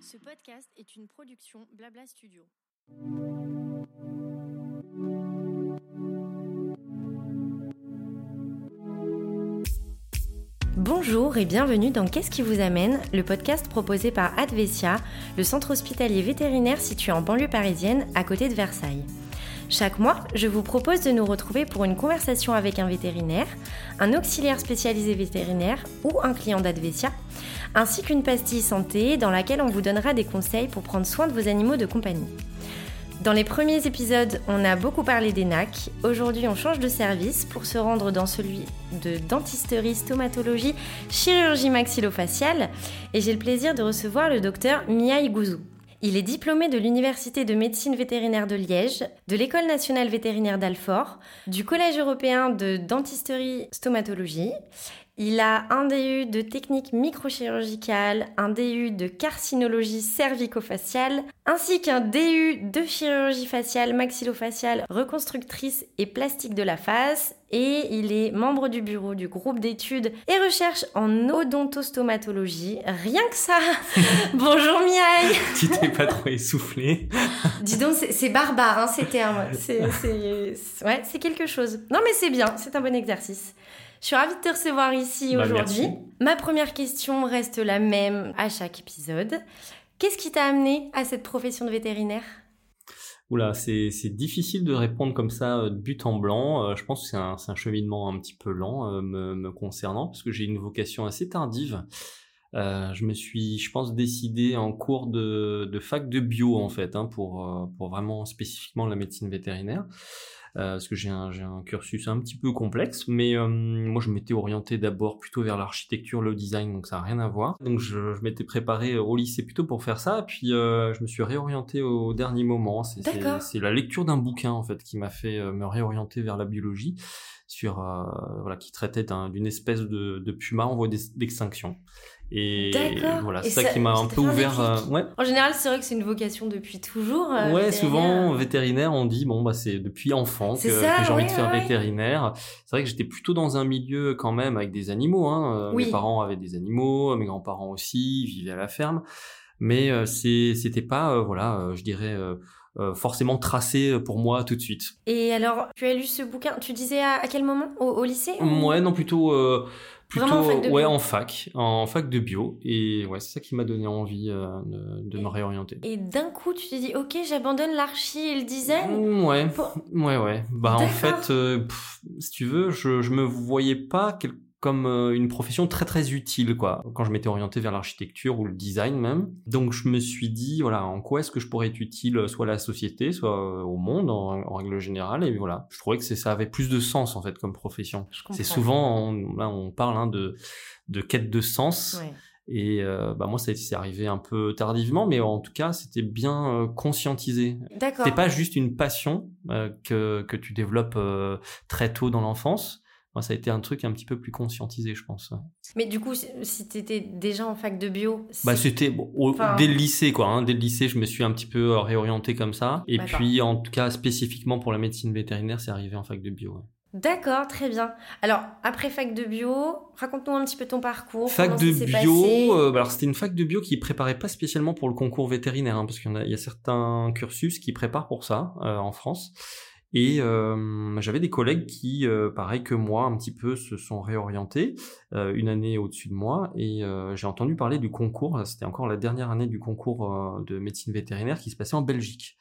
Ce podcast est une production Blabla Studio. Bonjour et bienvenue dans Qu'est-ce qui vous amène, le podcast proposé par Advesia, le centre hospitalier vétérinaire situé en banlieue parisienne à côté de Versailles. Chaque mois, je vous propose de nous retrouver pour une conversation avec un vétérinaire, un auxiliaire spécialisé vétérinaire ou un client d'Advesia, ainsi qu'une pastille santé dans laquelle on vous donnera des conseils pour prendre soin de vos animaux de compagnie. Dans les premiers épisodes, on a beaucoup parlé des NAC. Aujourd'hui, on change de service pour se rendre dans celui de dentisterie, stomatologie, chirurgie maxillofaciale. Et j'ai le plaisir de recevoir le docteur Mia Gouzou. Il est diplômé de l'Université de médecine vétérinaire de Liège, de l'École nationale vétérinaire d'Alfort, du Collège européen de dentisterie stomatologie. Il a un DU de technique microchirurgicale, un DU de carcinologie cervico-faciale, ainsi qu'un DU de chirurgie faciale, maxillofaciale, reconstructrice et plastique de la face. Et il est membre du bureau du groupe d'études et recherche en odontostomatologie. Rien que ça Bonjour Miaï Tu t'es pas trop essoufflé Dis donc, c'est barbare hein, ces termes. C'est ouais, quelque chose. Non mais c'est bien, c'est un bon exercice. Je suis ravie de te recevoir ici Bah, aujourd'hui. Ma première question reste la même à chaque épisode. Qu'est-ce qui t'a amené à cette profession de vétérinaire? Oula, c'est difficile de répondre comme ça euh, de but en blanc. Euh, je pense que c'est un, un cheminement un petit peu lent euh, me, me concernant, parce que j'ai une vocation assez tardive. Euh, je me suis, je pense, décidé en cours de, de fac de bio, en fait, hein, pour, euh, pour vraiment spécifiquement la médecine vétérinaire. Euh, parce que j'ai un, un cursus un petit peu complexe, mais euh, moi je m'étais orienté d'abord plutôt vers l'architecture, le design, donc ça n'a rien à voir. Donc je, je m'étais préparé au lycée plutôt pour faire ça, puis euh, je me suis réorienté au dernier moment. C'est, la lecture d'un bouquin en fait qui m'a fait me réorienter vers la biologie, sur euh, voilà qui traitait d'un- d'une espèce de, de puma en voie d'ex- d'extinction. Et voilà, c'est ça, ça- qui m'a un peu ouvert. euh, ouais, En général, c'est vrai que c'est une vocation depuis toujours. euh, Ouais, souvent vétérinaire, on dit bon bah c'est depuis enfant que, j'ai envie ouais, de faire ouais. vétérinaire. C'est vrai que j'étais plutôt dans un milieu quand même avec des animaux. Hein. Euh, Oui. Mes parents avaient des animaux, mes grands-parents aussi, ils vivaient à la ferme, mais euh, c'était pas euh, voilà, euh, je dirais euh, euh, forcément tracé pour moi tout de suite. Et alors, tu as lu ce bouquin, tu disais à, à quel moment? Au, au lycée ou- Ouais, non plutôt. Euh, Plutôt, Vraiment en fac de ouais, en fac, en fac de bio, et ouais, c'est ça qui m'a donné envie euh, de, de me réorienter. Et d'un coup, tu t'es dit, ok, j'abandonne l'archi et le design. Mm, Ouais, Pour- ouais, ouais. Bah en fait, euh, pff, si tu veux, je je me voyais pas quel- comme euh, une profession très très utile quoi. Quand je m'étais orienté vers l'architecture ou le design même, donc je me suis dit voilà en quoi est-ce que je pourrais être utile euh, soit à la société, soit euh, au monde en, en règle générale et voilà. Je trouvais que ça avait plus de sens en fait comme profession. C'est souvent on, là on parle hein, de de quête de sens. Ouais. Et euh, bah moi, ça c'est arrivé un peu tardivement, mais en tout cas, c'était bien euh, conscientisé. D'accord. C'est pas juste une passion euh, que, que tu développes très tôt dans l'enfance. Moi, ça a été un truc un petit peu plus conscientisé, je pense. Mais du coup, si- si t'étais déjà en fac de bio, Bah, c'était bon, au- Enfin- dès le lycée, quoi. Hein. Dès le lycée, je me suis un petit peu euh, réorienté comme ça. Et puis, en tout cas, spécifiquement pour la médecine vétérinaire, c'est arrivé en fac de bio. ouais. D'accord, très bien. Alors, après fac de bio, raconte-nous un petit peu ton parcours. Fac de bio, euh, bah alors c'était une fac de bio qui préparait pas spécialement pour le concours vétérinaire, hein, parce qu'il y a certains cursus qui préparent pour ça euh, en France. Et euh, j'avais des collègues qui, euh, pareil que moi, un petit peu se sont réorientés euh, une année au-dessus de moi. Et j'ai entendu parler du concours. C'était encore la dernière année du concours de médecine vétérinaire qui se passait en Belgique.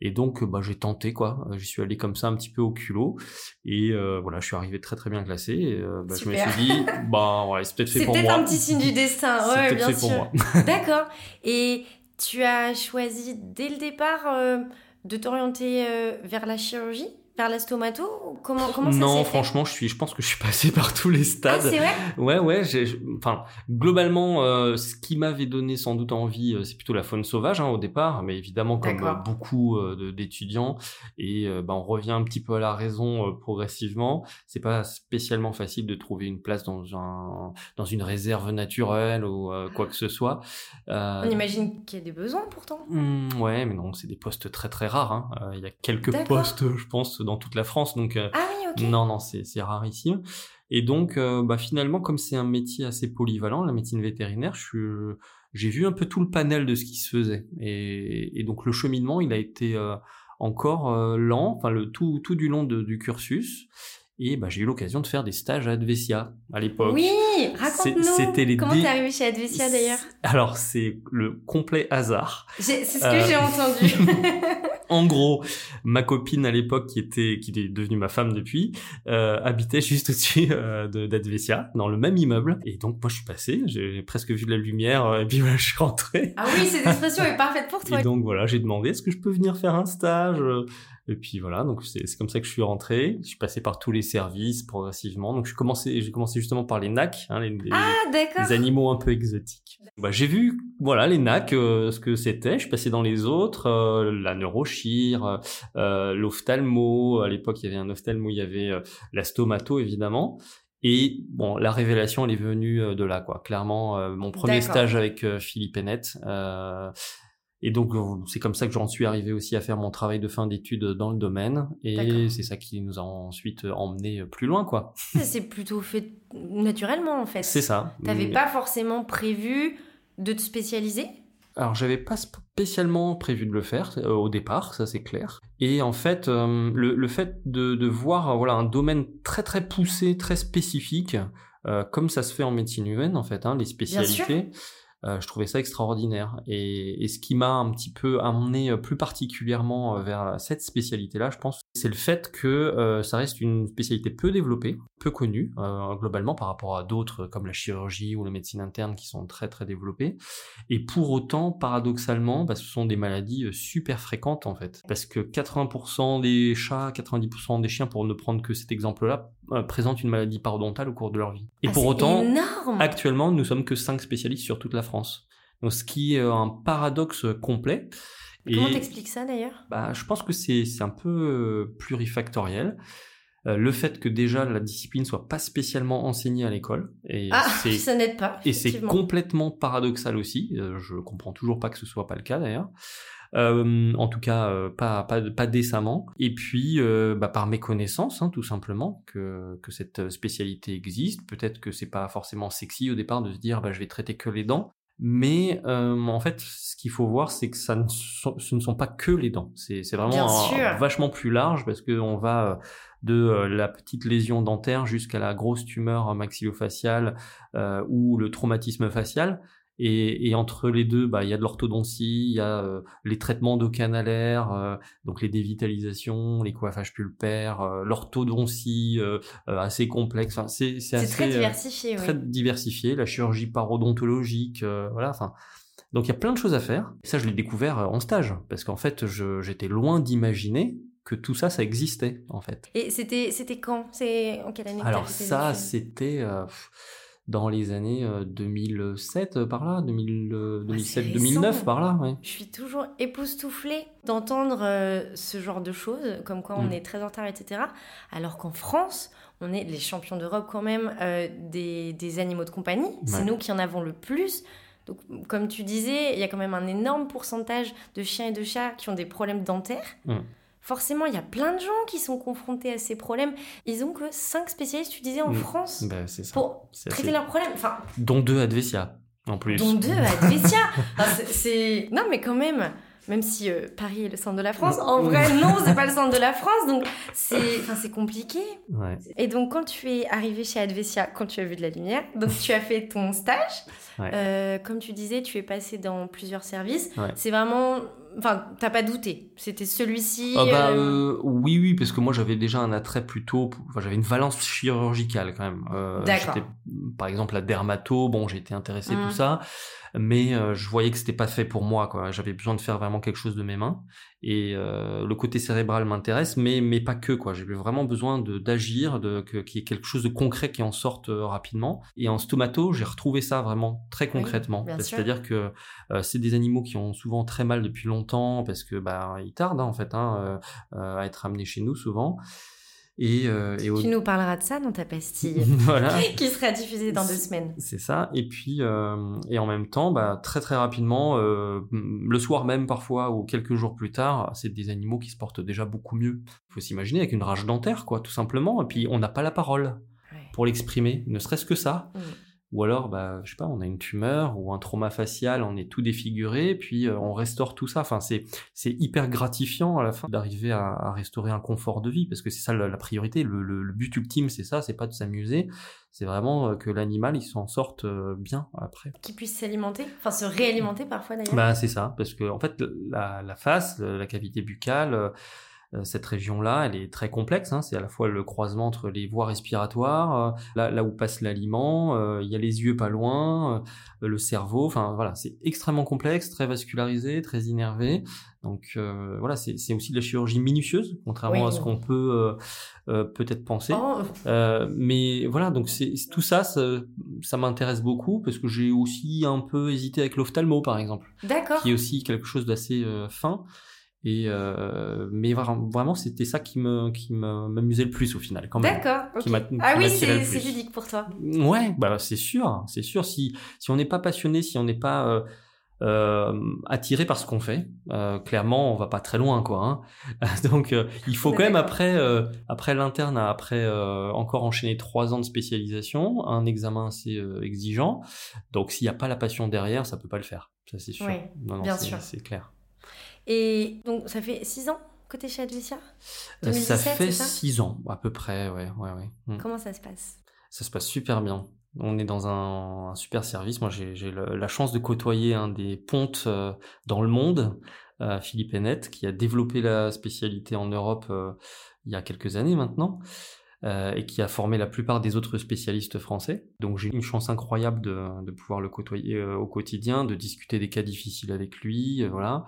Et donc, bah, j'ai tenté quoi. J'y suis allé comme ça un petit peu au culot. Et euh, voilà, je suis arrivé très très bien classé. Et, euh, bah, je me suis dit, bah ouais, c'est peut-être fait C'est pour peut-être moi. un petit signe du destin. C'est Ouais, peut-être bien fait pour sûr. moi. D'accord. Et tu as choisi dès le départ euh, de t'orienter euh, vers la chirurgie, ou Comment, comment ça non, franchement, je suis, je pense que je suis passé par tous les Ah, stades. c'est vrai Ouais, ouais, j'ai, enfin, globalement, euh, ce qui m'avait donné sans doute envie, euh, c'est plutôt la faune sauvage hein, au départ, mais évidemment comme euh, beaucoup d'étudiants, et bah, on revient un petit peu à la raison progressivement. C'est pas spécialement facile de trouver une place dans un dans une réserve naturelle ou quoi que ce soit. On imagine qu'il y a des besoins pourtant. Hmm, ouais, mais non, c'est des postes très très rares. hein. Il y a quelques postes, je pense, dans toute la France, donc ah oui, ok. non, non, c'est rarissime. Et donc, bah, finalement, comme c'est un métier assez polyvalent, la médecine vétérinaire, suis j'ai vu un peu tout le panel de ce qui se faisait. Et, et donc le cheminement, il a été encore lent, enfin le tout tout du long de, du cursus. Et bah, j'ai eu l'occasion de faire des stages à Advesia à l'époque. Oui, raconte-nous. C'était les Comment t'es arrivé chez Advesia d'ailleurs? Alors c'est le complet hasard. C'est ce que euh, j'ai entendu. en gros, ma copine à l'époque qui était qui est devenue ma femme depuis euh, habitait juste au-dessus euh, d'Advesia dans le même immeuble. Et donc moi je suis passé, j'ai presque vu de la lumière euh, et puis voilà je suis rentré. Ah oui, cette expression est parfaite pour toi. Et donc voilà, j'ai demandé est-ce que je peux venir faire un stage et puis voilà, donc c'est comme ça que je suis rentré. Je suis passé par tous les services progressivement. Donc j'ai commencé, j'ai commencé justement par les NAC, hein, les, les, ah, animaux un peu exotiques. Bah, j'ai vu, voilà, les NAC, euh, ce que c'était. Je suis passé dans les autres, euh, la neurochire, euh, l'ophtalmo. À l'époque, il y avait un ophtalmo, il y avait euh, la stomato évidemment. Et bon, la révélation, elle est venue de là, quoi. Clairement, mon premier stage avec Philippe Hennette, et donc, c'est comme ça que j'en suis arrivé aussi à faire mon travail de fin d'études dans le domaine. Et c'est ça qui nous a ensuite emmené plus loin, quoi. C'est plutôt fait naturellement, en fait. C'est ça. T'avais pas forcément prévu de te spécialiser? Alors j'avais pas spécialement prévu de le faire euh, au départ, ça c'est clair. Et en fait, euh, le, fait de, de, voir voilà un domaine très très poussé, très spécifique, euh, comme ça se fait en médecine humaine en fait, hein, les spécialités. Euh, je trouvais ça extraordinaire. Et, et ce qui m'a un petit peu amené euh, plus particulièrement euh, vers cette spécialité-là, je pense, c'est le fait que ça reste une spécialité peu développée, peu connue globalement par rapport à d'autres comme la chirurgie ou la médecine interne qui sont très très développées. Et pour autant, paradoxalement, bah, ce sont des maladies super fréquentes en fait, parce que 80% des chats, 90% des chiens, pour ne prendre que cet exemple-là, présentent une maladie parodontale au cours de leur vie. Et ah, pour autant, énorme actuellement, nous sommes que 5 spécialistes sur toute la France. Donc, ce qui est un paradoxe complet. Comment t'expliques ça d'ailleurs? bah, Je pense que c'est un peu euh, plurifactoriel. Euh, le fait que déjà la discipline soit pas spécialement enseignée à l'école et ah, ça n'aide pas et c'est complètement paradoxal aussi euh, je comprends toujours pas que ce soit pas le cas d'ailleurs euh, en tout cas euh, pas, pas, pas décemment. Et puis euh, bah, par méconnaissance, hein, tout simplement, que, que cette spécialité existe. Peut-être que c'est pas forcément sexy au départ de se dire bah, je vais traiter que les dents. Mais en fait, ce qu'il faut voir, c'est que ça ne ce ne sont pas que les dents. C'est vraiment vachement plus large parce qu'on va de la petite lésion dentaire jusqu'à la grosse tumeur maxillofaciale euh, ou le traumatisme facial. Et, et, entre les deux, bah, il y a de l'orthodontie, il y a euh, les traitements de canalaires, euh, donc les dévitalisations, les coiffages pulpaires, euh, l'orthodontie assez complexe. Enfin, c'est c'est très diversifié. Très diversifié. La chirurgie parodontologique, voilà. Enfin, donc il y a plein de choses à faire. Et ça, je l'ai découvert en stage, parce qu'en fait, j'étais loin d'imaginer que tout ça, ça existait en fait. Et c'était c'était quand? C'est en quelle année Alors ça, c'était dans les années 2007 euh, euh, par là, 2007, 2009 par là. Ouais. Je suis toujours époustouflée d'entendre euh, ce genre de choses, comme quoi on mm. est très en retard, etc. Alors qu'en France, on est les champions d'Europe quand même des, des, animaux de compagnie. C'est nous qui en avons le plus. Donc, comme tu disais, il y a quand même un énorme pourcentage de chiens et de chats qui ont des problèmes dentaires. Mm forcément, il y a plein de gens qui sont confrontés à ces problèmes. Ils ont que 5 spécialistes, tu disais, en mm. France bah, ça. pour traiter leurs problèmes. Enfin, dont deux Advesia, en plus. Dont deux Advesia c'est... Non, mais quand même même si euh, Paris est le centre de la France, en vrai, non, c'est pas le centre de la France, donc c'est, enfin, c'est compliqué. Et donc, quand tu es arrivé chez Advesia, quand tu as vu de la lumière, donc tu as fait ton stage, euh, comme tu disais, tu es passé dans plusieurs services. C'est vraiment Enfin, t'as pas douté. C'était celui-ci. Ah bah, euh, euh, oui, oui, parce que moi j'avais déjà un attrait plutôt. Enfin, j'avais une valence chirurgicale quand même. Euh, D'accord. Par exemple, la dermato, bon, j'étais intéressé tout mmh. ça mais je voyais que c'était pas fait pour moi quoi j'avais besoin de faire vraiment quelque chose de mes mains et le côté cérébral m'intéresse mais mais pas que quoi j'ai vraiment besoin de d'agir de qu'il y ait quelque chose de concret qui en sorte rapidement et en stomato j'ai retrouvé ça vraiment très concrètement c'est-à-dire que c'est des animaux qui ont souvent très mal depuis longtemps parce que bah ils tardent hein, en fait hein, à être amenés chez nous souvent Et, euh, et au- Tu nous parleras de ça dans ta pastille, voilà. qui sera diffusée dans deux semaines. C'est ça. Et puis, euh, et en même temps, bah, très très rapidement, euh, le soir même parfois ou quelques jours plus tard, c'est des animaux qui se portent déjà beaucoup mieux. Il faut s'imaginer avec une rage dentaire, quoi, tout simplement. Et puis, on n'a pas la parole Ouais. pour l'exprimer, ne serait-ce que ça. Mm. Ou alors, bah, je sais pas, on a une tumeur ou un trauma facial, on est tout défiguré, puis euh, on restaure tout ça. Enfin, c'est c'est hyper gratifiant à la fin d'arriver à, à restaurer un confort de vie, parce que c'est ça la, la priorité. Le, le- le but ultime, c'est ça, c'est pas de s'amuser, c'est vraiment euh, que l'animal il s'en sorte euh, bien après. Qui puisse s'alimenter, enfin se réalimenter parfois d'ailleurs. Bah c'est ça, parce que en fait la, la face, la cavité buccale, cette région-là, elle est très complexe. hein. C'est à la fois le croisement entre les voies respiratoires, euh, là, là où passe l'aliment, euh, il y a les yeux pas loin, euh, le cerveau. Enfin voilà, c'est extrêmement complexe, très vascularisé, très innervé. Donc euh, voilà, c'est aussi de la chirurgie minutieuse, contrairement Oui. à ce qu'on peut euh, euh, peut-être penser. Oh, Euh, mais voilà, donc c'est tout ça, ça, ça m'intéresse beaucoup parce que j'ai aussi un peu hésité avec l'ophtalmo, par exemple D'accord. qui est aussi quelque chose d'assez euh, fin. Et euh, mais vra- vraiment, c'était ça qui me qui m'amusait le plus au final, quand même. D'accord. Ah oui, c'est ludique pour toi. Ouais, bah c'est sûr, c'est sûr. Si si on n'est pas passionné, si on n'est pas euh, euh, attiré par ce qu'on fait, clairement, on va pas très loin, quoi. Hein. Donc, il faut quand même après après l'interne, après encore enchaîner trois ans de spécialisation, un examen assez exigeant. Donc, s'il n'y a pas la passion derrière, ça peut pas le faire. Ça c'est sûr. Ouais, non, non, bien sûr. C'est clair. Et donc ça fait six ans que tu es chez Advicia Euh, 2017, ça fait ça? six ans à peu près, ouais, ouais, ouais. Mm. Comment ça se passe? Ça se passe super bien. On est dans un, un super service. Moi, j'ai la chance de côtoyer un des pontes euh, dans le monde, euh, Philippe Hennette, qui a développé la spécialité en Europe euh, il y a quelques années maintenant. euh, et qui a formé la plupart des autres spécialistes français. Donc j'ai une chance incroyable de, de pouvoir le côtoyer euh, au quotidien, de discuter des cas difficiles avec lui, euh, voilà.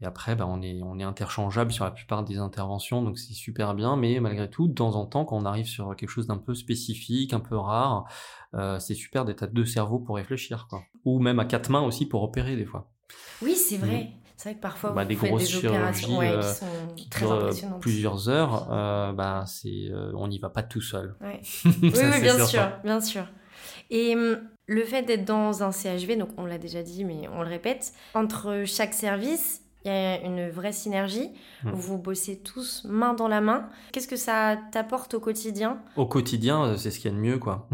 Et après, bah, on est on est interchangeable sur la plupart des interventions, donc c'est super bien. Mais malgré tout, de temps en temps, quand on arrive sur quelque chose d'un peu spécifique, un peu rare, euh, c'est super d'être à deux cerveaux pour réfléchir, quoi. Ou même à quatre mains aussi pour opérer des fois. Oui, c'est vrai. C'est vrai que parfois Bah, vous des faites grosses des opérations ouais, euh, qui sont Qui très durent, euh, plusieurs heures, euh, bah c'est euh, on n'y va pas tout seul. Ouais. Ça, Oui, bien sûr, bien sûr. Et hum, le fait d'être dans un CHV, donc on l'a déjà dit, mais on le répète, entre chaque service, il y a une vraie synergie. Mm. Vous bossez tous main dans la main. Qu'est-ce que ça t'apporte au quotidien? Au quotidien, euh, c'est ce qu'il y a de mieux, quoi.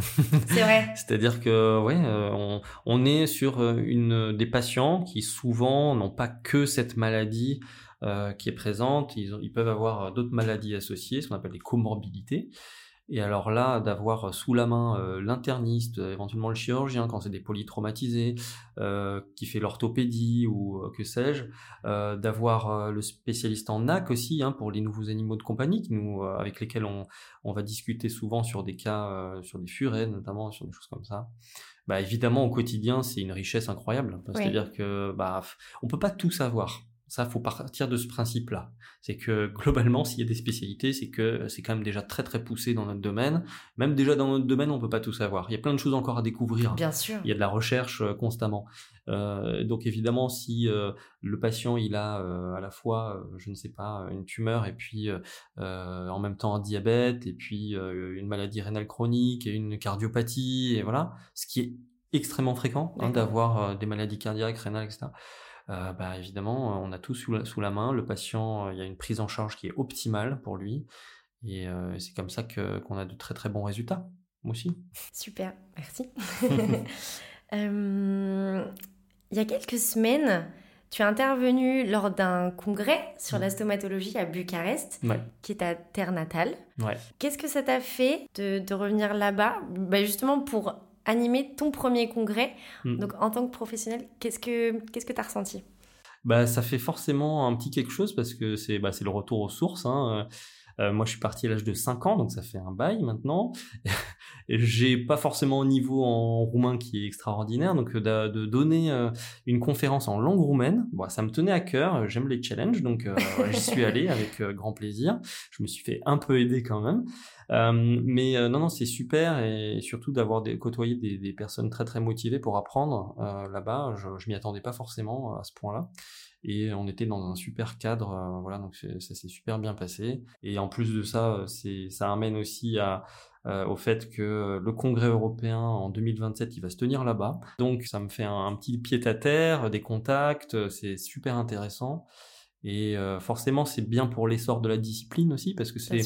C'est vrai. C'est-à-dire que ouais, euh, on, on est sur euh, une des patients qui souvent n'ont pas que cette maladie euh, qui est présente. Ils, peuvent avoir d'autres maladies associées, ce qu'on appelle des comorbidités. Et alors là, d'avoir sous la main euh, l'interniste, euh, éventuellement le chirurgien quand c'est des polytraumatisés, euh, qui fait l'orthopédie ou euh, que sais-je, euh, d'avoir euh, le spécialiste en NAC aussi hein, pour les nouveaux animaux de compagnie qui nous, euh, avec lesquels on, on va discuter souvent sur des cas, euh, sur des furets notamment, sur des choses comme ça. Bah évidemment au quotidien c'est une richesse incroyable. Oui. C'est-à-dire que bah on peut pas tout savoir. Ça faut partir de ce principe-là. C'est que globalement s'il y a des spécialités, c'est que c'est quand même déjà très très poussé dans notre domaine. Même déjà dans notre domaine on peut pas tout savoir. Il y a plein de choses encore à découvrir. Bien sûr. Il y a de la recherche euh, constamment. Euh, donc évidemment, si euh, le patient il a euh, à la fois, euh, je ne sais pas, une tumeur et puis euh, euh, en même temps un diabète et puis euh, une maladie rénale chronique et une cardiopathie et voilà, ce qui est extrêmement fréquent hein, d'avoir euh, des maladies cardiaques, rénales, etc. Euh, bah évidemment, on a tout sous la, sous la main. Le patient, il y a une prise en charge qui est optimale pour lui et euh, c'est comme ça qu'on a de très très bons résultats aussi. Super, merci. Euh, il y a quelques semaines, tu es intervenu lors d'un congrès sur la stomatologie à Bucarest, Ouais. qui est ta terre natale. Ouais. Qu'est-ce que ça t'a fait de, de revenir là-bas? Bah, Justement pour animer ton premier congrès. Mm. Donc en tant que professionnel, qu'est-ce que qu'est-ce que tu as ressenti? Bah, ça fait forcément un petit quelque chose parce que c'est bah, c'est le retour aux sources. Hein. Euh, moi, je suis parti à l'âge de 5 ans, donc ça fait un bail maintenant. J'ai pas forcément un niveau en roumain qui est extraordinaire, donc de, de donner une conférence en langue roumaine, bon, ça me tenait à cœur. J'aime les challenges, donc j'y suis allé avec grand plaisir. Je me suis fait un peu aider quand même. Euh, mais euh, non, non, c'est super et surtout d'avoir côtoyé des, des, personnes très très motivées pour apprendre euh, là-bas. Je, je m'y attendais pas forcément à ce point-là et on était dans un super cadre voilà donc ça s'est super bien passé et en plus de ça c'est ça amène aussi à au fait que le congrès européen en 2027 il va se tenir là-bas. Donc ça me fait un, un petit pied à terre des contacts c'est super intéressant. Et forcément c'est bien pour l'essor de la discipline aussi parce que c'est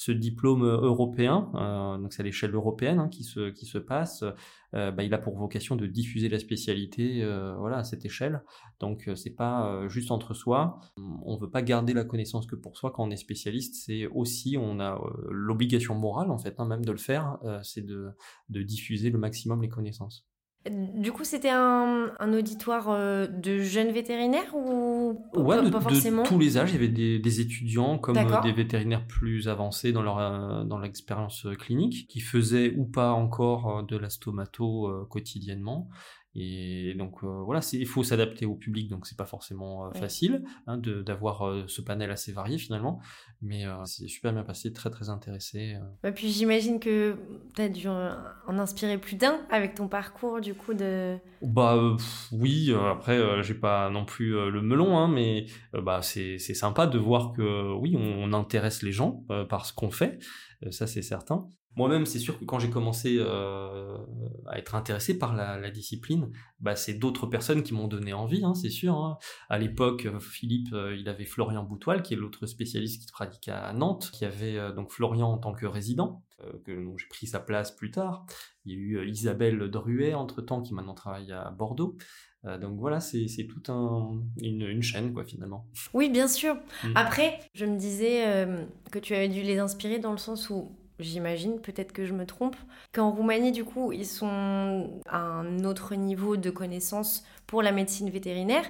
ce diplôme euh, européen, euh, donc c'est à l'échelle européenne hein, qui, se, qui se passe, euh, bah, il a pour vocation de diffuser la spécialité voilà, à cette échelle. Donc c'est pas juste entre soi, on veut pas garder la connaissance que pour soi quand on est spécialiste, c'est aussi, on a l'obligation morale en fait, hein, même de le faire, c'est de, de diffuser le maximum les connaissances. Du coup, c'était un, auditoire euh, de jeunes vétérinaires ou ouais, pas, de, forcément de tous les âges. Il y avait des, étudiants comme euh, des vétérinaires plus avancés dans leur euh, dans l'expérience clinique qui faisaient ou pas encore de la stomato quotidiennement et donc euh, voilà, il faut s'adapter au public, donc c'est pas forcément euh, facile hein, d'avoir euh, ce panel assez varié finalement, mais c'est super bien passé, très très intéressé. Et puis j'imagine que tu as dû en inspirer plus d'un avec ton parcours du coup de... Bah oui, après j'ai pas non plus le melon, hein, mais bah c'est sympa de voir que oui, on intéresse les gens par ce qu'on fait, ça c'est certain. Moi-même, c'est sûr que quand j'ai commencé euh, à être intéressé par la, discipline, bah, c'est d'autres personnes qui m'ont donné envie, hein, c'est sûr. Hein. À l'époque, euh, Philippe, euh, il avait Florian Boutoil, qui est l'autre spécialiste qui pratique à Nantes, qui avait donc Florian en tant que résident, que j'ai pris sa place plus tard. Il y a eu Isabelle Druet, entre-temps, qui maintenant travaille à Bordeaux. donc voilà, c'est tout un, une, chaîne, quoi, finalement. Oui, bien sûr. Mmh. Après, je me disais que tu avais dû les inspirer dans le sens où j'imagine, peut-être que je me trompe, qu'en Roumanie, du coup, ils sont à un autre niveau de connaissance pour la médecine vétérinaire.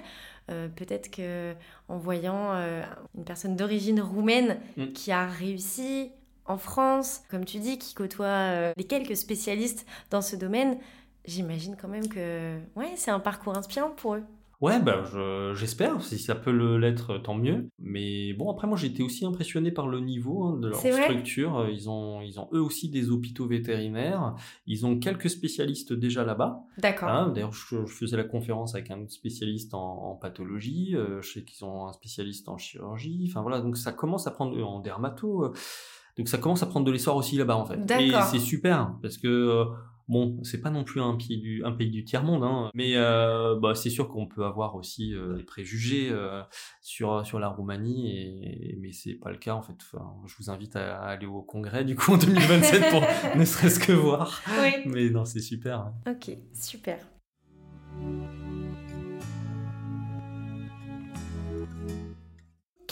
Euh, peut-être que en voyant euh, une personne d'origine roumaine mm. qui a réussi en France, comme tu dis, qui côtoie euh, les quelques spécialistes dans ce domaine, j'imagine quand même que ouais, c'est un parcours inspirant pour eux. Ouais, bah, j'espère. si ça peut l'être, tant mieux. Mais bon, après, moi, j'ai été aussi impressionné par le niveau hein, de leur structure. Ils ont, ils ont eux aussi des hôpitaux vétérinaires. Ils ont quelques spécialistes déjà là-bas. D'accord. Hein, d'ailleurs, je, faisais la conférence avec un spécialiste en, pathologie. Euh, je sais qu'ils ont un spécialiste en chirurgie. Enfin voilà, donc ça commence à prendre en dermato. Euh, donc ça commence à prendre de l'essor aussi là-bas en fait. Et c'est super parce que euh, Bon, c'est pas non plus un pays du, un pays du tiers-monde, hein, mais euh, bah, c'est sûr qu'on peut avoir aussi euh, des préjugés euh, sur, sur la Roumanie, et, mais c'est pas le cas en fait. je vous invite à, aller au congrès du coup en 2027 pour ne serait-ce que voir. Oui. Mais non, c'est super. Hein. Ok, super.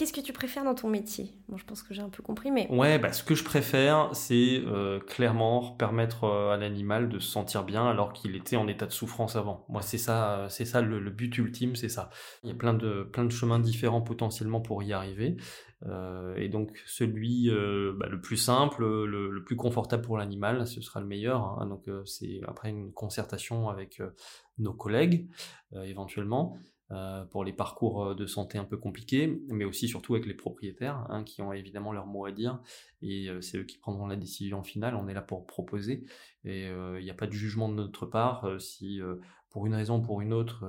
Qu'est-ce que tu préfères dans ton métier? Je pense que j'ai un peu compris, mais... Ouais, bah, ce que je préfère, c'est euh, clairement permettre euh, à l'animal de se sentir bien alors qu'il était en état de souffrance avant. Moi, c'est ça, euh, c'est ça le, but ultime, c'est ça. Il y a plein de, plein de chemins différents potentiellement pour y arriver. et donc, celui bah, le plus simple, le, plus confortable pour l'animal, ce sera le meilleur. Hein. Donc, c'est après une concertation avec nos collègues, éventuellement. Euh, pour les parcours euh, de santé un peu compliqués, mais aussi surtout avec les propriétaires, hein, qui ont évidemment leur mot à dire, et euh, c'est eux qui prendront la décision finale, on est là pour proposer, et il n'y a pas de jugement de notre part, si pour une raison ou pour une autre,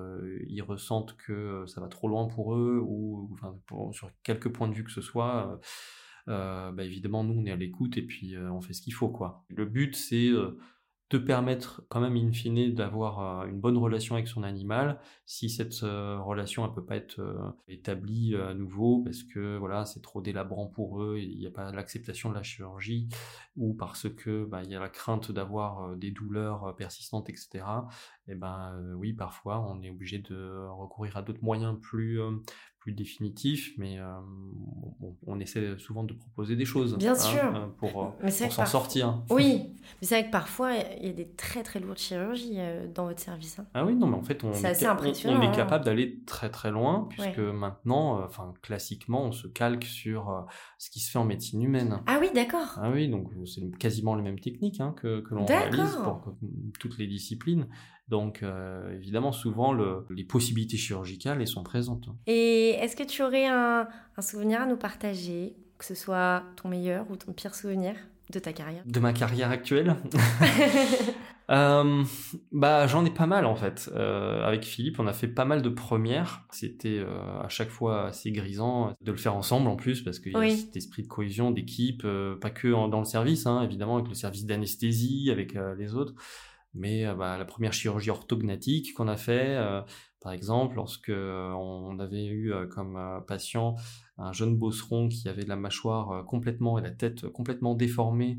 ils ressentent que ça va trop loin pour eux, ou sur quelques points de vue que ce soit, bah, évidemment nous on est à l'écoute, et puis on fait ce qu'il faut. Le but c'est te permettre quand même in fine d'avoir euh, une bonne relation avec son animal si cette euh, relation elle peut pas être euh, établie à nouveau parce que voilà c'est trop délabrant pour eux il n'y a pas l'acceptation de la chirurgie ou parce que bah, il y a la crainte d'avoir des douleurs persistantes etc et eh ben oui parfois on est obligé de recourir à d'autres moyens plus plus définitif, mais euh, on, essaie souvent de proposer des choses. Bien hein, sûr. Euh, pour, s'en sortir. Oui, mais c'est vrai que parfois, il y a des très très lourdes chirurgies dans votre service. Hein. Ah oui, non, mais en fait, on, est, assez impressionnant, on, est, capable d'aller très très loin, puisque maintenant, enfin, classiquement, on se calque sur ce qui se fait en médecine humaine. Ah oui, d'accord. Ah oui, donc c'est quasiment les mêmes techniques hein, que, que l'on réalise pour toutes les disciplines. Donc euh, évidemment, souvent, les possibilités chirurgicales elles sont présentes. Et est-ce que tu aurais un, souvenir à nous partager, que ce soit ton meilleur ou ton pire souvenir? De ta carrière De ma carrière actuelle euh, bah, J'en ai pas mal en fait. Euh, avec Philippe, on a fait pas mal de premières. C'était à chaque fois assez grisant de le faire ensemble en plus parce qu'il y a cet esprit de cohésion, d'équipe, pas que dans le service, hein, évidemment, avec le service d'anesthésie, avec les autres mais euh, bah, la première chirurgie orthognatique qu'on a fait, euh, par exemple, lorsque euh, on avait eu comme patient un jeune bosseron qui avait la mâchoire complètement et la tête complètement déformée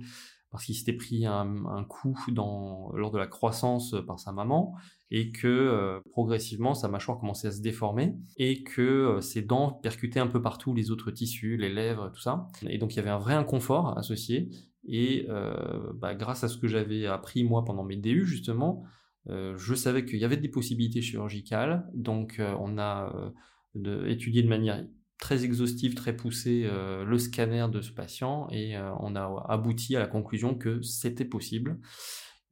parce qu'il s'était pris un, coup lors de la croissance par sa maman et que progressivement sa mâchoire commençait à se déformer et que ses dents percutaient un peu partout les autres tissus, les lèvres, tout ça. Et donc il y avait un vrai inconfort associé et euh, bah, grâce à ce que j'avais appris moi pendant mes DU justement, euh, je savais qu'il y avait des possibilités chirurgicales. Donc euh, on a étudié de manière très exhaustive, très poussée le scanner de ce patient et on a abouti à la conclusion que c'était possible.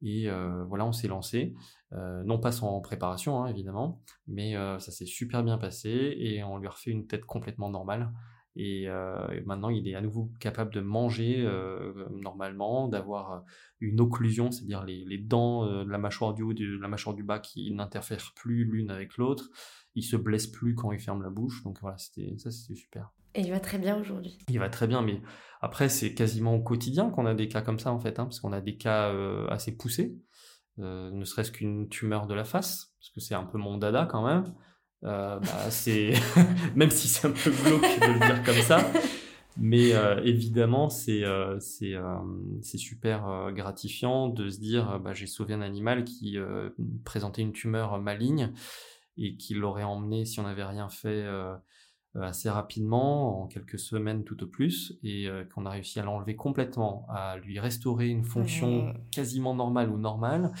Et voilà, on s'est lancé, non pas sans préparation hein, évidemment, mais ça s'est super bien passé et on lui a refait une tête complètement normale. Euh, et, maintenant, il est à nouveau capable de manger euh, normalement, d'avoir euh, une occlusion, c'est-à-dire les, dents de la mâchoire du haut et de la mâchoire du bas qui n'interfèrent plus l'une avec l'autre. Il se blesse plus quand il ferme la bouche. Donc voilà, c'était ça, c'était super. Et il va très bien aujourd'hui. Il va très bien, mais après, c'est quasiment au quotidien qu'on a des cas comme ça, en fait, hein, parce qu'on a des cas assez poussés, ne serait-ce qu'une tumeur de la face, parce que c'est un peu mon dada quand même. Euh, bah, c'est même si c'est un peu glauque de le dire comme ça, mais euh, évidemment c'est euh, c'est c'est super gratifiant de se dire bah, j'ai sauvé un animal qui présentait une tumeur maligne et qui l'aurait emmené si on n'avait rien fait assez rapidement, en quelques semaines tout au plus, et qu'on a réussi à l'enlever complètement, à lui restaurer une fonction quasiment normale ou normale,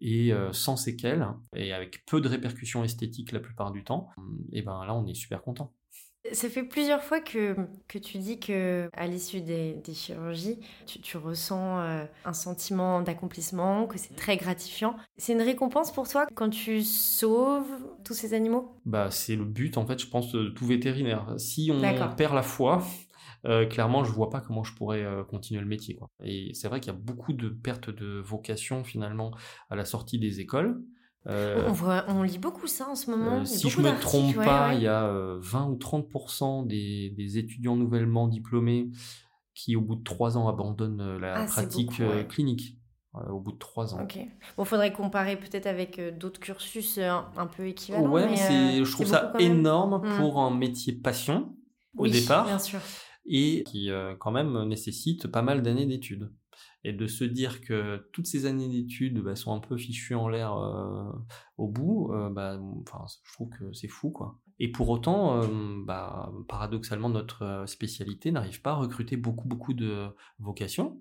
et euh, sans séquelles et avec peu de répercussions esthétiques la plupart du temps, et ben là on est super content. Ça fait plusieurs fois que, que tu dis que à l'issue des, des, chirurgies, tu, tu ressens euh, un sentiment d'accomplissement, que c'est très gratifiant. C'est une récompense pour toi quand tu sauves tous ces animaux? Bah c'est le but en fait, je pense, de tout vétérinaire. Si on perd la foi, euh, clairement, je vois pas comment je pourrais euh, continuer le métier. Quoi. Et c'est vrai qu'il y a beaucoup de pertes de vocation finalement à la sortie des écoles. Euh, on, voit, on lit beaucoup ça en ce moment. si je me trompe pas, il y a 20 ou 30% des, des, étudiants nouvellement diplômés qui, au bout de trois ans, abandonnent la ah, pratique clinique. au bout de trois ans. Ok. Bon, faudrait comparer peut-être avec d'autres cursus un, peu équivalents. Ouais, mais, je trouve ça énorme mmh. pour un métier passion au oui, départ. Bien sûr et qui euh, quand même nécessite pas mal d'années d'études. Et de se dire que toutes ces années d'études bah, sont un peu fichues en l'air euh, au bout, euh, bah, je trouve que c'est fou. quoi. Et pour autant, bah, paradoxalement, notre spécialité n'arrive pas à recruter beaucoup, beaucoup de vocations.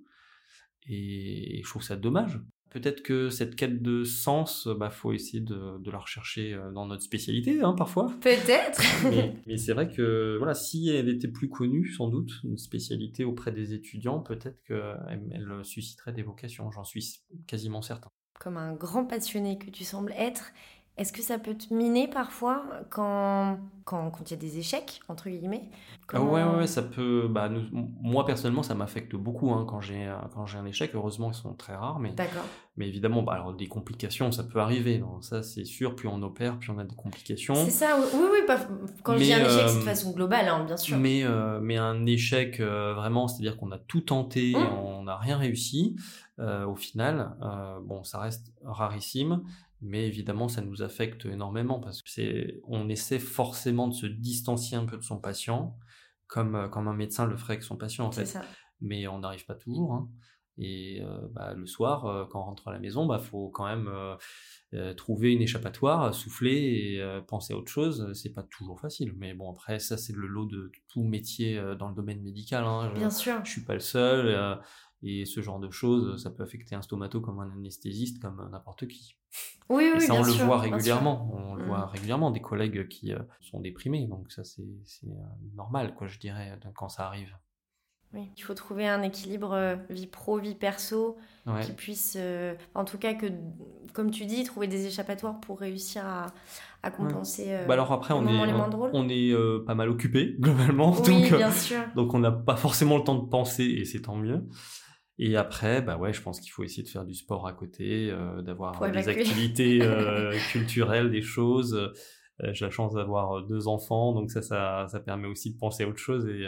Et je trouve ça dommage. Peut-être que cette quête de sens, bah, faut essayer de, de la rechercher euh, dans notre spécialité, hein, parfois. Peut-être. mais, c'est vrai que, voilà, si elle était plus connue, sans doute, une spécialité auprès des étudiants, peut-être qu'elle elle susciterait des vocations. J'en suis quasiment certain. Comme un grand passionné que tu sembles être, est-ce que ça peut te miner parfois quand quand il y a des échecs entre guillemets? Ah ouais, ouais, ça peut. Bah, moi personnellement, ça m'affecte beaucoup hein, quand j'ai quand j'ai un échec. Heureusement, ils sont très rares, mais mais évidemment, bah, alors des complications, ça peut arriver. ça, c'est sûr. Plus on opère, plus on a des complications. C'est ça. Oui, oui. Pas... Quand je dis un échec, c'est de euh, façon globale, hein, bien sûr. Mais euh, mais un échec euh, vraiment, c'est-à-dire qu'on a tout tenté, mmh. on n'a rien réussi. au final, bon, ça reste rarissime mais évidemment ça nous affecte énormément parce que c'est on essaie forcément de se distancier un peu de son patient comme euh, comme un médecin le ferait avec son patient en fait mais on n'arrive pas toujours hein. Et bah, le soir, quand on rentre à la maison, bah faut quand même trouver une échappatoire, souffler et penser à autre chose. C'est pas toujours facile, mais bon après ça c'est le lot de tout métier dans le domaine médical. Hein. Bien sûr. Je suis pas le seul. Et ce genre de choses, ça peut affecter un stomato comme un anesthésiste, comme n'importe qui. Oui, oui, et ça, on le voit régulièrement. On le voit Mm. régulièrement, des collègues qui euh, sont déprimés. Donc ça, c'est euh, normal, quoi, je dirais, quand ça arrive. Oui, il faut trouver un équilibre euh, vie pro, vie perso, Ouais. qui puisse, euh, en tout cas, que, comme tu dis, trouver des échappatoires pour réussir à, à compenser euh, Bah alors après, on est, on, on euh, pas mal occupé, globalement. Oui, donc, euh, bien sûr. donc on n'a pas forcément le temps de penser, et c'est tant mieux. Et après, bah ouais, je pense qu'il faut essayer de faire du sport à côté, euh, d'avoir des activités euh, culturelles, des choses. Euh, J'ai la chance d'avoir deux enfants, donc ça, ça, ça permet aussi de penser à autre chose. Et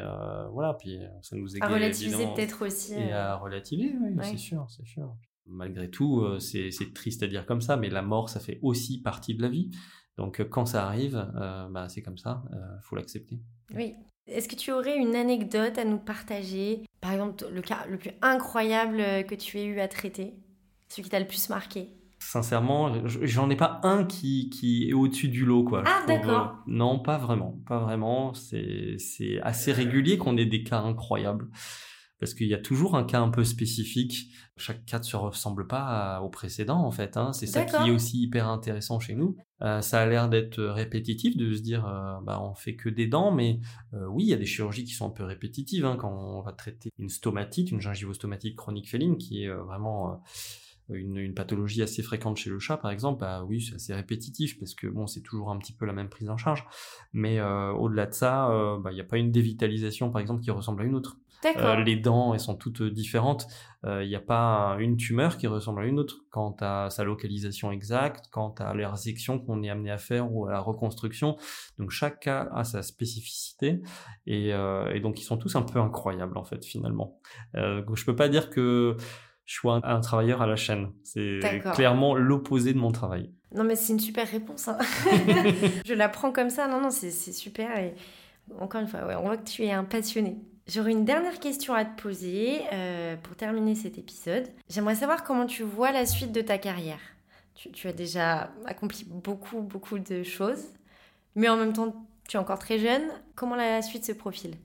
voilà, puis ça nous À égaye relativiser peut-être aussi. Et à relativiser, oui, Ouais. c'est sûr, c'est sûr. Malgré tout, c'est triste à dire comme ça, mais la mort, ça fait aussi partie de la vie. Donc quand ça arrive, bah, c'est comme ça, euh, faut l'accepter. Oui. Est-ce que tu aurais une anecdote à nous partager Par exemple, le cas le plus incroyable euh, que tu aies eu à traiter Celui qui t'a le plus marqué? Sincèrement, je- j'en ai pas un qui, qui est au-dessus du lot, quoi. Ah, trouve, d'accord. euh, non, pas vraiment, pas vraiment. C'est c'est assez régulier qu'on ait des cas incroyables. Parce qu'il y a toujours un cas un peu spécifique. Chaque cas ne se ressemble pas à- au précédent, en fait. Hein. C'est ça qui est aussi hyper intéressant chez nous. Euh, ça a l'air d'être répétitif, de se dire, euh, bah, on fait que des dents, mais euh, oui, il y a des chirurgies qui sont un peu répétitives. Hein, quand on va traiter une stomatite, une gingivostomatite chronique féline, qui est euh, vraiment... euh, une, une pathologie assez fréquente chez le chat, par exemple, bah oui, c'est assez répétitif parce que bon, c'est toujours un petit peu la même prise en charge. Mais euh, au-delà de ça, euh, bah, il n'y a pas une dévitalisation, par exemple, qui ressemble à une autre. Euh, les dents, elles sont toutes différentes. Euh, Il n'y a pas une tumeur qui ressemble à une autre quant à sa localisation exacte, quant à la résection qu'on est amené à faire ou à la reconstruction. Donc chaque cas a sa spécificité et, euh, et donc ils sont tous un peu incroyables en fait finalement. Euh, je peux pas dire que je suis un, un travailleur à la chaîne. C'est clairement l'opposé de mon travail. Non, mais c'est une super réponse. hein. je la prends comme ça. Non, non, c'est c'est super. Et encore une fois, ouais, on voit que tu es un passionné. J'aurais une dernière question à te poser euh, pour terminer cet épisode. J'aimerais savoir comment tu vois la suite de ta carrière. Tu, tu as déjà accompli beaucoup, beaucoup de choses, mais en même temps, tu es encore très jeune. Comment la suite se profile?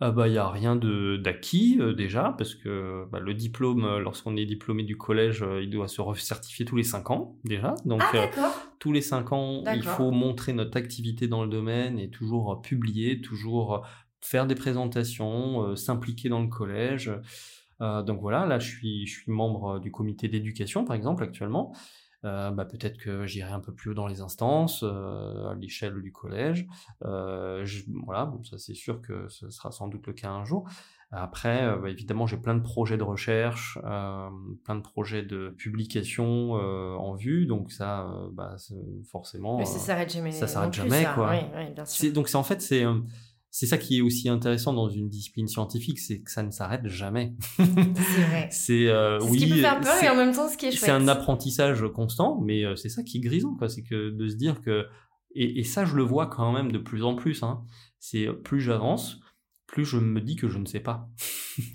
Il y a rien d'acquis euh, déjà parce que bah, le diplôme euh, lorsqu'on est diplômé du collège euh, il doit se recertifier tous les 5 ans déjà donc Ah, euh, tous les 5 ans il faut montrer notre activité dans le domaine et toujours euh, publier toujours euh, faire des présentations euh, s'impliquer dans le collège Euh, donc voilà là je suis je suis membre euh, du comité d'éducation par exemple actuellement Euh, bah, peut-être que j'irai un peu plus haut dans les instances, euh, à l'échelle du collège. Euh, je- voilà, bon, ça c'est sûr que ce sera sans doute le cas un jour. Après, bah, évidemment, j'ai plein de projets de recherche, plein de projets de publication en vue, donc ça, bah, forcément. Mais ça s'arrête jamais. ça s'arrête plus, jamais, ça. quoi. Oui, oui, bien sûr. c'est donc c'est en fait c'est c'est ça qui est aussi intéressant dans une discipline scientifique, c'est que ça ne s'arrête jamais. C'est vrai. c'est euh, C'est oui, ce qui peut faire peur c'est- et en même temps ce qui est chouette. c'est un apprentissage constant, mais euh, c'est ça qui est grisant, quoi. C'est que de se dire que et, et ça je le vois quand même de plus en plus. Hein, c'est plus j'avance, plus je me dis que je ne sais pas.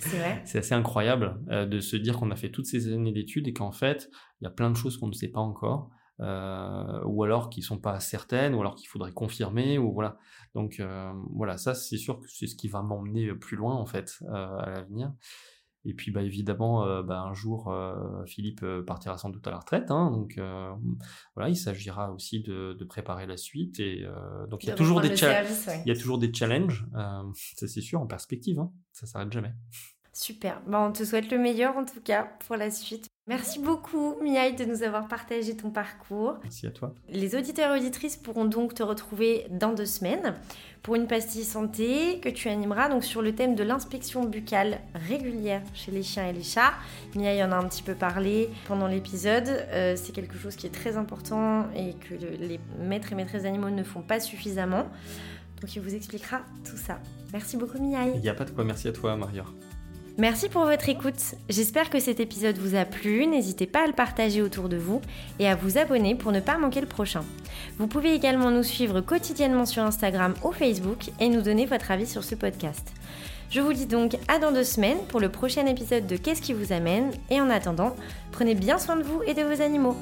C'est vrai. C'est assez incroyable euh, de se dire qu'on a fait toutes ces années d'études et qu'en fait il y a plein de choses qu'on ne sait pas encore. Euh, ou alors qui sont pas certaines, ou alors qu'il faudrait confirmer, ou voilà. Donc euh, voilà, ça c'est sûr que c'est ce qui va m'emmener plus loin en fait euh, à l'avenir. Et puis bah évidemment, euh, bah, un jour euh, Philippe euh, partira sans doute à la retraite, hein, donc euh, voilà, il s'agira aussi de, de préparer la suite. Et euh, donc il y a toujours des le cha- service, ouais. il y a toujours des challenges, euh, ça c'est sûr en perspective, hein, ça s'arrête jamais. Super. Bah, on te souhaite le meilleur en tout cas pour la suite. Merci beaucoup Miaï de nous avoir partagé ton parcours. Merci à toi. Les auditeurs et auditrices pourront donc te retrouver dans deux semaines pour une pastille santé que tu animeras donc sur le thème de l'inspection buccale régulière chez les chiens et les chats. Miaï en a un petit peu parlé pendant l'épisode. Euh, c'est quelque chose qui est très important et que le- les maîtres et maîtresses animaux ne font pas suffisamment. Donc il vous expliquera tout ça. Merci beaucoup Miaï. Il n'y a pas de quoi, merci à toi Maria. Merci pour votre écoute. J'espère que cet épisode vous a plu. N'hésitez pas à le partager autour de vous et à vous abonner pour ne pas manquer le prochain. Vous pouvez également nous suivre quotidiennement sur Instagram ou Facebook et nous donner votre avis sur ce podcast. Je vous dis donc à dans deux semaines pour le prochain épisode de Qu'est-ce qui vous amène? Et en attendant, prenez bien soin de vous et de vos animaux.